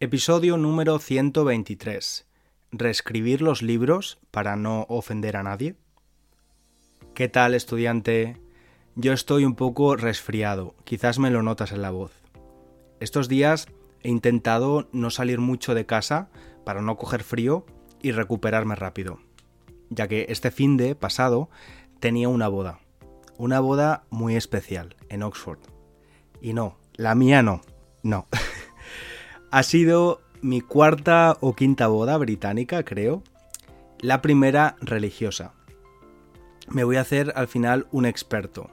Episodio número 123. ¿Reescribir los libros para no ofender a nadie? ¿Qué tal, estudiante? Yo estoy un poco resfriado, quizás me lo notas en la voz. Estos días he intentado no salir mucho de casa para no coger frío y recuperarme rápido, ya que este fin de pasado tenía una boda, una boda muy especial en Oxford. Y no, la mía no, no. Ha sido mi cuarta o quinta boda británica, creo. La primera religiosa. Me voy a hacer al final un experto.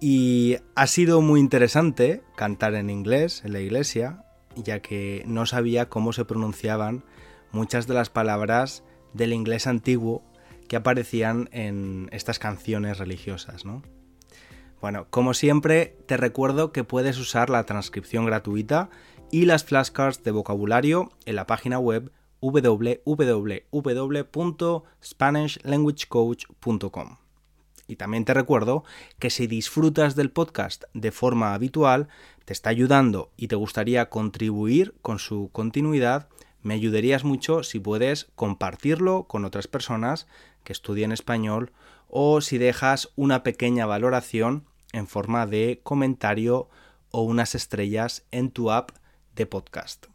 Y ha sido muy interesante cantar en inglés en la iglesia, ya que no sabía cómo se pronunciaban muchas de las palabras del inglés antiguo que aparecían en estas canciones religiosas, ¿no? Bueno, como siempre, te recuerdo que puedes usar la transcripción gratuita y las flashcards de vocabulario en la página web www.spanishlanguagecoach.com. Y también te recuerdo que si disfrutas del podcast de forma habitual, te está ayudando y te gustaría contribuir con su continuidad, me ayudarías mucho si puedes compartirlo con otras personas que estudien español o si dejas una pequeña valoración en forma de comentario o unas estrellas en tu app de podcast.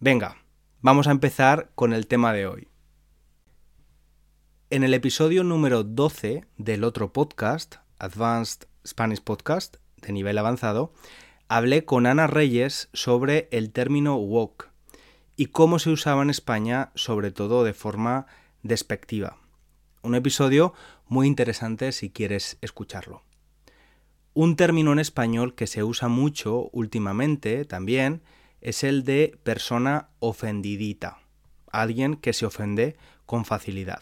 Venga, vamos a empezar con el tema de hoy. En el episodio número 12 del otro podcast, Advanced Spanish Podcast, de nivel avanzado, hablé con Ana Reyes sobre el término woke y cómo se usaba en España, sobre todo de forma despectiva. Un episodio muy interesante si quieres escucharlo. Un término en español que se usa mucho últimamente también es el de persona ofendidita, alguien que se ofende con facilidad.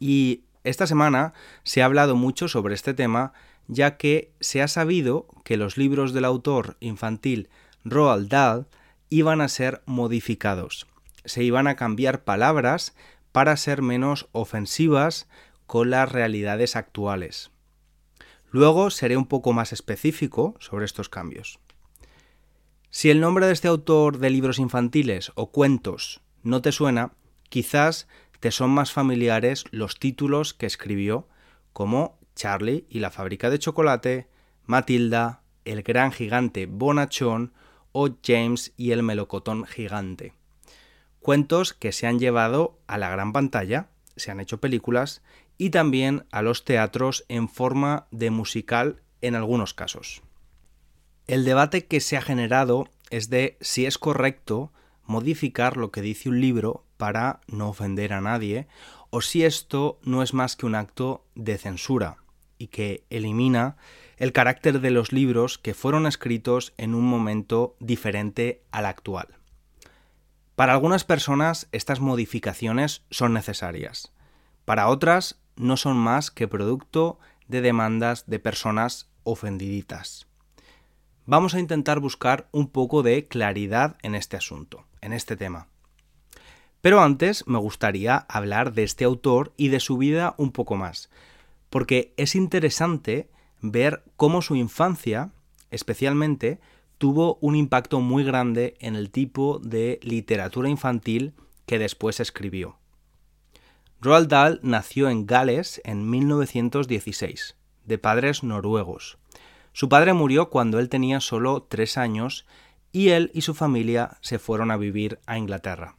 Y esta semana se ha hablado mucho sobre este tema ya que se ha sabido que los libros del autor infantil Roald Dahl iban a ser modificados. Se iban a cambiar palabras para ser menos ofensivas con las realidades actuales. Luego seré un poco más específico sobre estos cambios. Si el nombre de este autor de libros infantiles o cuentos no te suena, quizás te son más familiares los títulos que escribió, como Charlie y la fábrica de chocolate, Matilda, El gran gigante Bonachón o James y el melocotón gigante. Cuentos que se han llevado a la gran pantalla, se han hecho películas y también a los teatros en forma de musical en algunos casos. El debate que se ha generado es de si es correcto modificar lo que dice un libro para no ofender a nadie o si esto no es más que un acto de censura y que elimina el carácter de los libros que fueron escritos en un momento diferente al actual. Para algunas personas estas modificaciones son necesarias, para otras no son más que producto de demandas de personas ofendiditas. Vamos a intentar buscar un poco de claridad en este asunto, en este tema. Pero antes me gustaría hablar de este autor y de su vida un poco más, porque es interesante ver cómo su infancia, especialmente, tuvo un impacto muy grande en el tipo de literatura infantil que después escribió. Roald Dahl nació en Gales en 1916, de padres noruegos. Su padre murió cuando él tenía solo tres años y él y su familia se fueron a vivir a Inglaterra.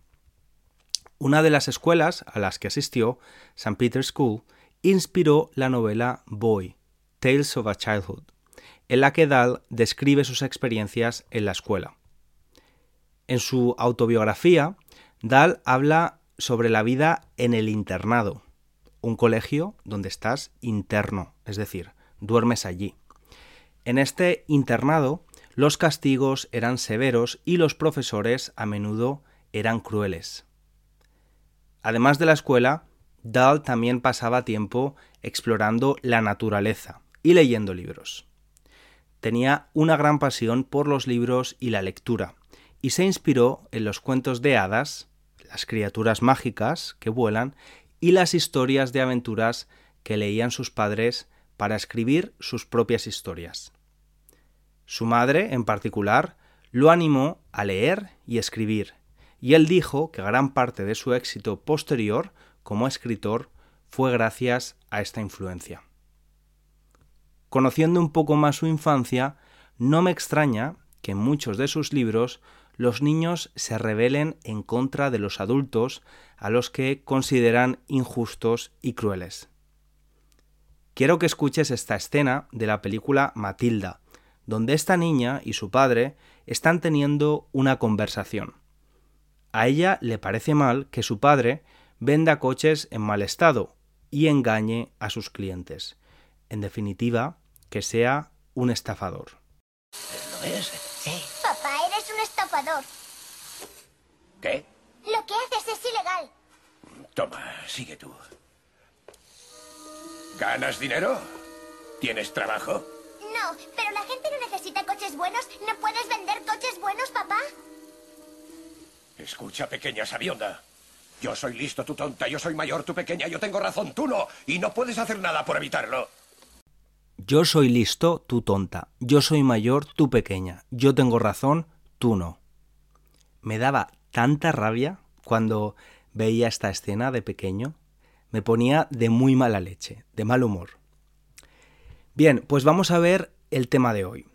Una de las escuelas a las que asistió, St. Peter's School, inspiró la novela Boy, Tales of a Childhood, en la que Dahl describe sus experiencias en la escuela. En su autobiografía, Dahl habla sobre la vida en el internado, un colegio donde estás interno, es decir, duermes allí. En este internado, los castigos eran severos y los profesores a menudo eran crueles. Además de la escuela, Dahl también pasaba tiempo explorando la naturaleza y leyendo libros. Tenía una gran pasión por los libros y la lectura, y se inspiró en los cuentos de hadas las criaturas mágicas que vuelan y las historias de aventuras que leían sus padres para escribir sus propias historias. Su madre, en particular, lo animó a leer y escribir, y él dijo que gran parte de su éxito posterior como escritor fue gracias a esta influencia. Conociendo un poco más su infancia, no me extraña que en muchos de sus libros los niños se rebelen en contra de los adultos a los que consideran injustos y crueles. Quiero que escuches esta escena de la película Matilda, donde esta niña y su padre están teniendo una conversación. A ella le parece mal que su padre venda coches en mal estado y engañe a sus clientes. En definitiva, que sea un estafador. ¿Qué? Lo que haces es ilegal. Toma, sigue tú. ¿Ganas dinero? ¿Tienes trabajo? No, pero la gente no necesita coches buenos. ¿No puedes vender coches buenos, papá? Escucha, pequeña sabionda. Yo soy listo, tú tonta. Yo soy mayor, tú pequeña. Yo tengo razón, tú no. Y no puedes hacer nada por evitarlo. Yo soy listo, tú tonta. Yo soy mayor, tú pequeña. Yo tengo razón, tú no. Me daba tanta rabia cuando veía esta escena de pequeño. Me ponía de muy mala leche, de mal humor. Bien, pues vamos a ver el tema de hoy.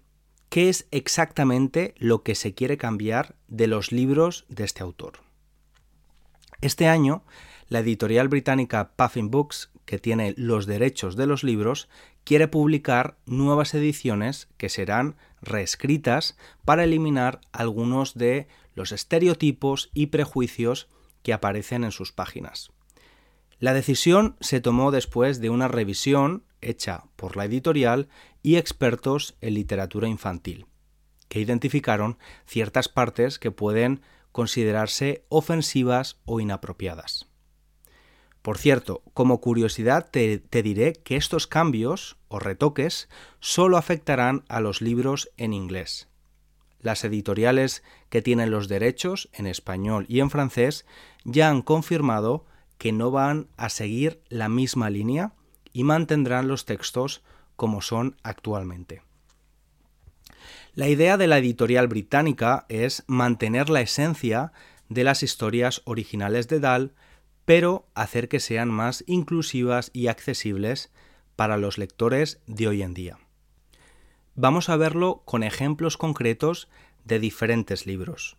¿Qué es exactamente lo que se quiere cambiar de los libros de este autor? Este año, la editorial británica Puffin Books, que tiene los derechos de los libros, quiere publicar nuevas ediciones que serán reescritas para eliminar algunos de los estereotipos y prejuicios que aparecen en sus páginas. La decisión se tomó después de una revisión hecha por la editorial y expertos en literatura infantil, que identificaron ciertas partes que pueden considerarse ofensivas o inapropiadas. Por cierto, como curiosidad te, diré que estos cambios o retoques solo afectarán a los libros en inglés. Las editoriales que tienen los derechos en español y en francés ya han confirmado que no van a seguir la misma línea y mantendrán los textos como son actualmente. La idea de la editorial británica es mantener la esencia de las historias originales de Dahl, pero hacer que sean más inclusivas y accesibles para los lectores de hoy en día. Vamos a verlo con ejemplos concretos de diferentes libros.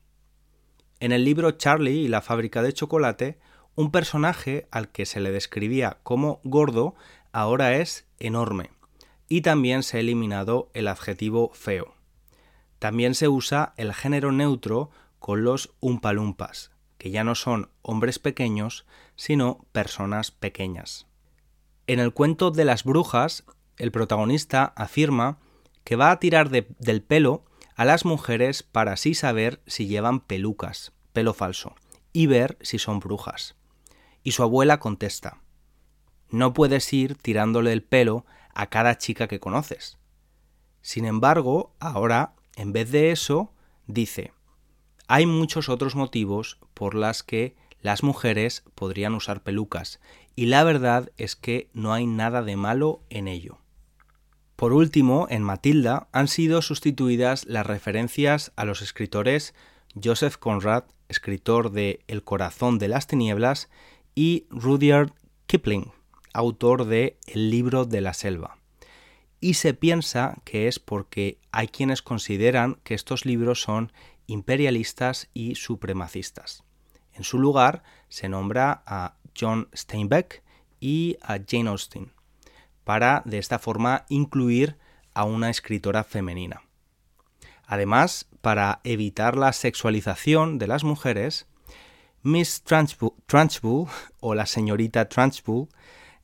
En el libro Charlie y la fábrica de chocolate, un personaje al que se le describía como gordo ahora es enorme y también se ha eliminado el adjetivo feo. También se usa el género neutro con los umpalumpas, que ya no son hombres pequeños, sino personas pequeñas. En el cuento de las brujas, el protagonista afirma que va a tirar del pelo a las mujeres para así saber si llevan pelucas, pelo falso, y ver si son brujas. Y su abuela contesta, no puedes ir tirándole el pelo a cada chica que conoces. Sin embargo, ahora, en vez de eso, dice, hay muchos otros motivos por las que las mujeres podrían usar pelucas, y la verdad es que no hay nada de malo en ello. Por último, en Matilda han sido sustituidas las referencias a los escritores Joseph Conrad, escritor de El corazón de las tinieblas, y Rudyard Kipling, autor de El libro de la selva. Y se piensa que es porque hay quienes consideran que estos libros son imperialistas y supremacistas. En su lugar se nombra a John Steinbeck y a Jane Austen, para de esta forma incluir a una escritora femenina. Además, para evitar la sexualización de las mujeres, Miss Trunchbull o la señorita Trunchbull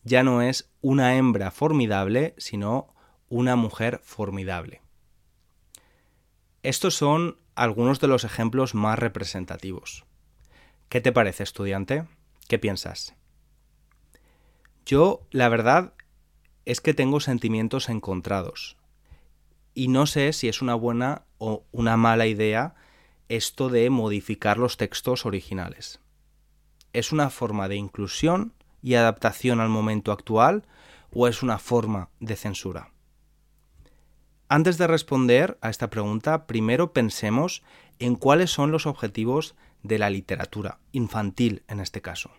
ya no es una hembra formidable, sino una mujer formidable. Estos son algunos de los ejemplos más representativos. ¿Qué te parece, estudiante? ¿Qué piensas? Yo, la verdad, es que tengo sentimientos encontrados. Y no sé si es una buena o una mala idea esto de modificar los textos originales. Es una forma de inclusión y adaptación al momento actual o es una forma de censura? Antes de responder a esta pregunta, primero pensemos en cuáles son los objetivos de la literatura, infantil en este caso.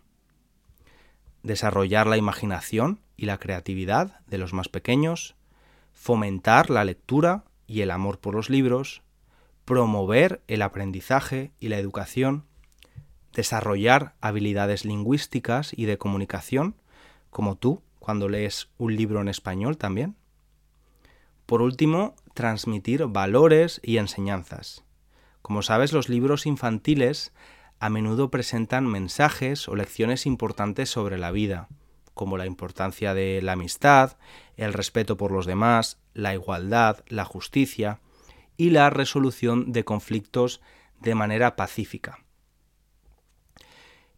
Desarrollar la imaginación y la creatividad de los más pequeños, fomentar la lectura y el amor por los libros, promover el aprendizaje y la educación, desarrollar habilidades lingüísticas y de comunicación, como tú cuando lees un libro en español también. Por último, transmitir valores y enseñanzas. Como sabes, los libros infantiles a menudo presentan mensajes o lecciones importantes sobre la vida, como la importancia de la amistad, el respeto por los demás, la igualdad, la justicia y la resolución de conflictos de manera pacífica.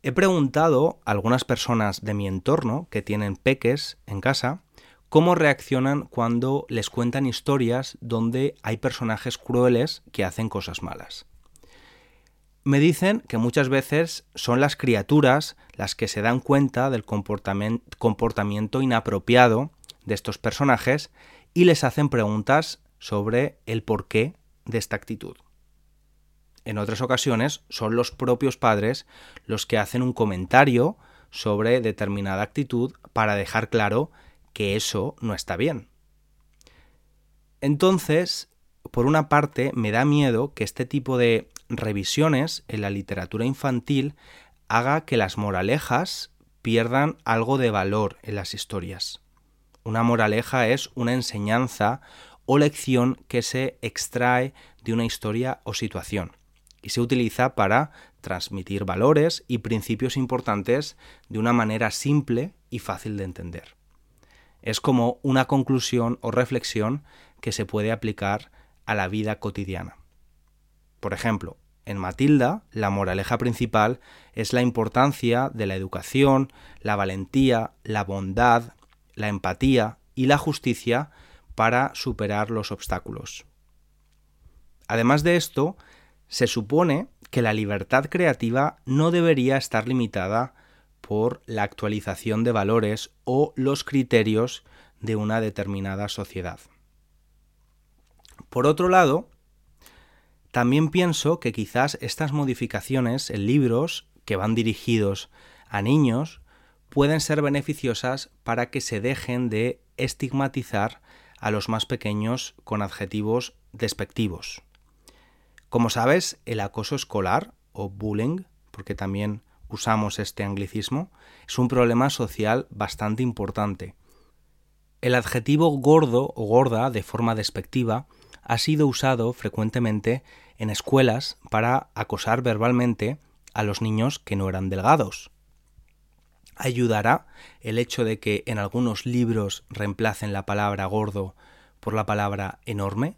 He preguntado a algunas personas de mi entorno que tienen peques en casa cómo reaccionan cuando les cuentan historias donde hay personajes crueles que hacen cosas malas. Me dicen que muchas veces son las criaturas las que se dan cuenta del comportamiento inapropiado de estos personajes y les hacen preguntas sobre el porqué de esta actitud. En otras ocasiones son los propios padres los que hacen un comentario sobre determinada actitud para dejar claro que eso no está bien. Entonces, por una parte, me da miedo que este tipo de revisiones en la literatura infantil haga que las moralejas pierdan algo de valor en las historias. Una moraleja es una enseñanza o lección que se extrae de una historia o situación y se utiliza para transmitir valores y principios importantes de una manera simple y fácil de entender. Es como una conclusión o reflexión que se puede aplicar a la vida cotidiana. Por ejemplo, en Matilda, la moraleja principal es la importancia de la educación, la valentía, la bondad, la empatía y la justicia para superar los obstáculos. Además de esto, se supone que la libertad creativa no debería estar limitada por la actualización de valores o los criterios de una determinada sociedad. Por otro lado, también pienso que quizás estas modificaciones en libros que van dirigidos a niños pueden ser beneficiosas para que se dejen de estigmatizar a los más pequeños con adjetivos despectivos. Como sabes, el acoso escolar o bullying, porque también usamos este anglicismo, es un problema social bastante importante. El adjetivo gordo o gorda de forma despectiva ha sido usado frecuentemente en escuelas para acosar verbalmente a los niños que no eran delgados. ¿Ayudará el hecho de que en algunos libros reemplacen la palabra gordo por la palabra enorme?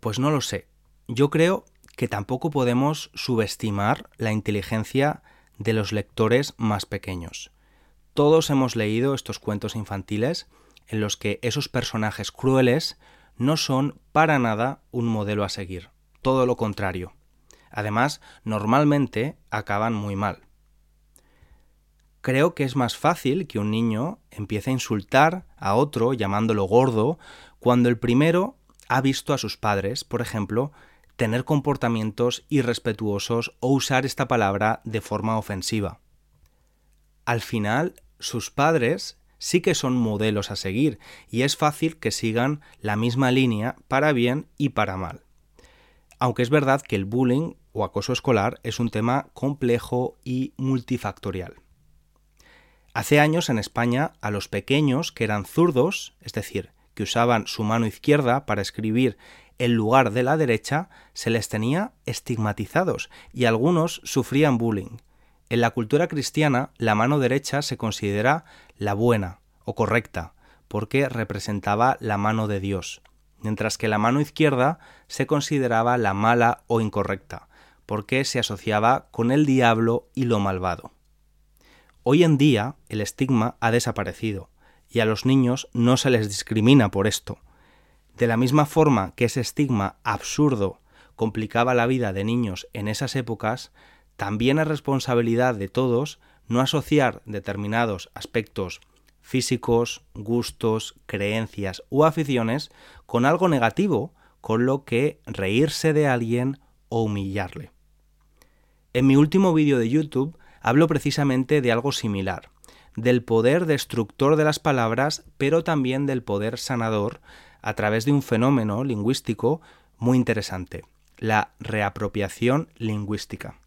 Pues no lo sé. Yo creo que tampoco podemos subestimar la inteligencia de los lectores más pequeños. Todos hemos leído estos cuentos infantiles en los que esos personajes crueles no son para nada un modelo a seguir todo lo contrario. Además, normalmente acaban muy mal. Creo que es más fácil que un niño empiece a insultar a otro llamándolo gordo cuando el primero ha visto a sus padres, por ejemplo, tener comportamientos irrespetuosos o usar esta palabra de forma ofensiva. Al final, sus padres sí que son modelos a seguir y es fácil que sigan la misma línea para bien y para mal aunque es verdad que el bullying o acoso escolar es un tema complejo y multifactorial. Hace años en España a los pequeños que eran zurdos, es decir, que usaban su mano izquierda para escribir en lugar de la derecha, se les tenía estigmatizados y algunos sufrían bullying. En la cultura cristiana, la mano derecha se considera la buena o correcta, porque representaba la mano de Dios mientras que la mano izquierda se consideraba la mala o incorrecta, porque se asociaba con el diablo y lo malvado. Hoy en día el estigma ha desaparecido, y a los niños no se les discrimina por esto. De la misma forma que ese estigma absurdo complicaba la vida de niños en esas épocas, también es responsabilidad de todos no asociar determinados aspectos físicos, gustos, creencias u aficiones con algo negativo con lo que reírse de alguien o humillarle. En mi último vídeo de YouTube hablo precisamente de algo similar, del poder destructor de las palabras, pero también del poder sanador a través de un fenómeno lingüístico muy interesante, la reapropiación lingüística.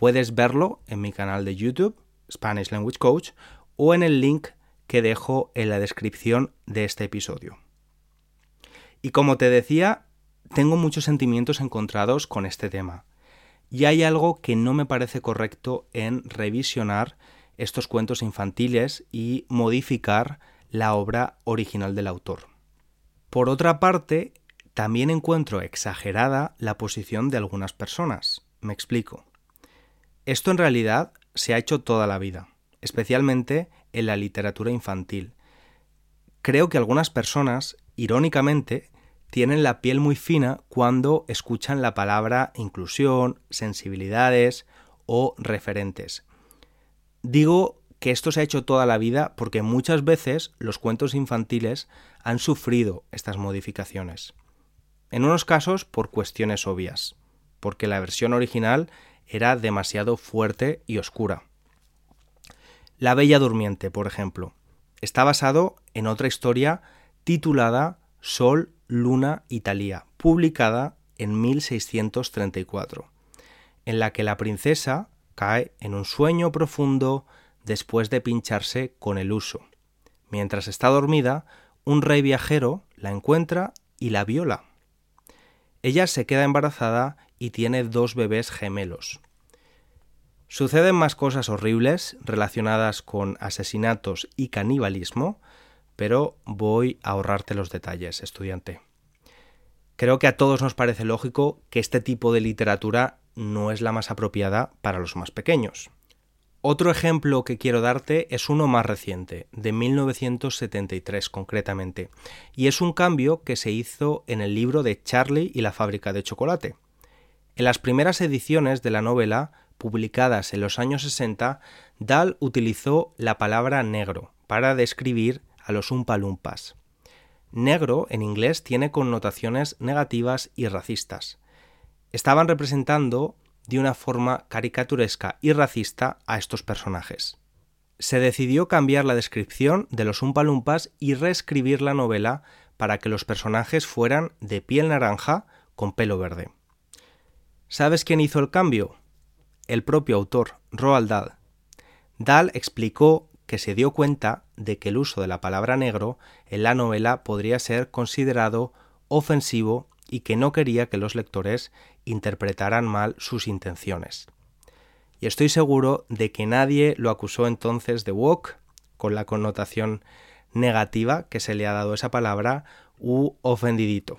Puedes verlo en mi canal de YouTube, Spanish Language Coach, o en el link que dejo en la descripción de este episodio. Y como te decía, tengo muchos sentimientos encontrados con este tema. Y hay algo que no me parece correcto en revisionar estos cuentos infantiles y modificar la obra original del autor. Por otra parte, también encuentro exagerada la posición de algunas personas. Me explico. Esto en realidad se ha hecho toda la vida, especialmente en la literatura infantil. Creo que algunas personas, irónicamente, tienen la piel muy fina cuando escuchan la palabra inclusión, sensibilidades o referentes. Digo que esto se ha hecho toda la vida porque muchas veces los cuentos infantiles han sufrido estas modificaciones. En unos casos por cuestiones obvias, porque la versión original era demasiado fuerte y oscura. La Bella Durmiente, por ejemplo, está basado en otra historia titulada Sol, Luna Italia, publicada en 1634, en la que la princesa cae en un sueño profundo después de pincharse con el uso. Mientras está dormida, un rey viajero la encuentra y la viola. Ella se queda embarazada y tiene dos bebés gemelos. Suceden más cosas horribles relacionadas con asesinatos y canibalismo, pero voy a ahorrarte los detalles, estudiante. Creo que a todos nos parece lógico que este tipo de literatura no es la más apropiada para los más pequeños. Otro ejemplo que quiero darte es uno más reciente, de 1973 concretamente, y es un cambio que se hizo en el libro de Charlie y la fábrica de chocolate. En las primeras ediciones de la novela, publicadas en los años 60, Dahl utilizó la palabra negro para describir a los umpalumpas. Negro en inglés tiene connotaciones negativas y racistas. Estaban representando de una forma caricaturesca y racista a estos personajes. Se decidió cambiar la descripción de los Umpalumpas y reescribir la novela para que los personajes fueran de piel naranja con pelo verde. ¿Sabes quién hizo el cambio? El propio autor, Roald Dahl. Dahl explicó que se dio cuenta de que el uso de la palabra negro en la novela podría ser considerado ofensivo y que no quería que los lectores interpretaran mal sus intenciones. Y estoy seguro de que nadie lo acusó entonces de woke, con la connotación negativa que se le ha dado a esa palabra, u ofendidito.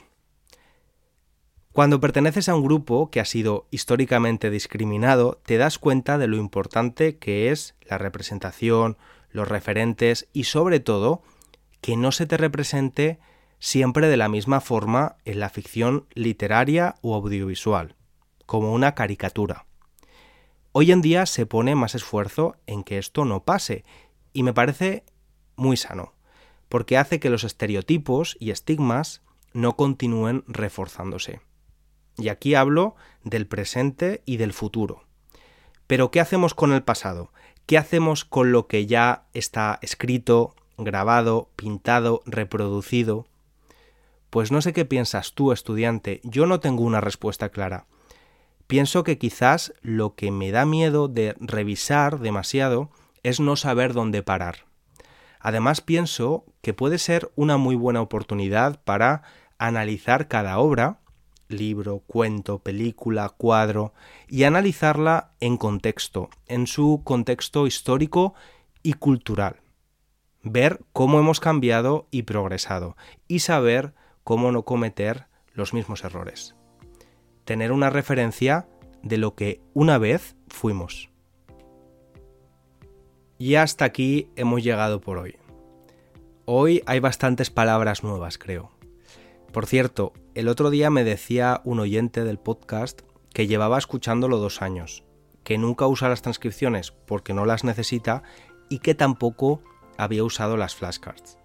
Cuando perteneces a un grupo que ha sido históricamente discriminado, te das cuenta de lo importante que es la representación, los referentes y sobre todo que no se te represente siempre de la misma forma en la ficción literaria o audiovisual, como una caricatura. Hoy en día se pone más esfuerzo en que esto no pase, y me parece muy sano, porque hace que los estereotipos y estigmas no continúen reforzándose. Y aquí hablo del presente y del futuro. Pero ¿qué hacemos con el pasado? ¿Qué hacemos con lo que ya está escrito, grabado, pintado, reproducido? Pues no sé qué piensas tú, estudiante, yo no tengo una respuesta clara. Pienso que quizás lo que me da miedo de revisar demasiado es no saber dónde parar. Además pienso que puede ser una muy buena oportunidad para analizar cada obra, libro, cuento, película, cuadro, y analizarla en contexto, en su contexto histórico y cultural. Ver cómo hemos cambiado y progresado, y saber cómo no cometer los mismos errores. Tener una referencia de lo que una vez fuimos. Y hasta aquí hemos llegado por hoy. Hoy hay bastantes palabras nuevas, creo. Por cierto, el otro día me decía un oyente del podcast que llevaba escuchándolo dos años, que nunca usa las transcripciones porque no las necesita y que tampoco había usado las flashcards.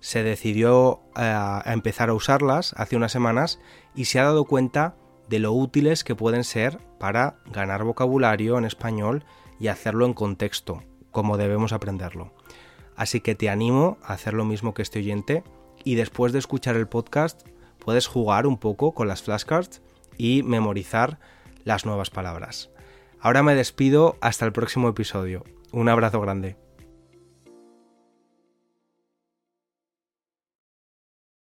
Se decidió eh, a empezar a usarlas hace unas semanas y se ha dado cuenta de lo útiles que pueden ser para ganar vocabulario en español y hacerlo en contexto, como debemos aprenderlo. Así que te animo a hacer lo mismo que este oyente y después de escuchar el podcast puedes jugar un poco con las flashcards y memorizar las nuevas palabras. Ahora me despido hasta el próximo episodio. Un abrazo grande.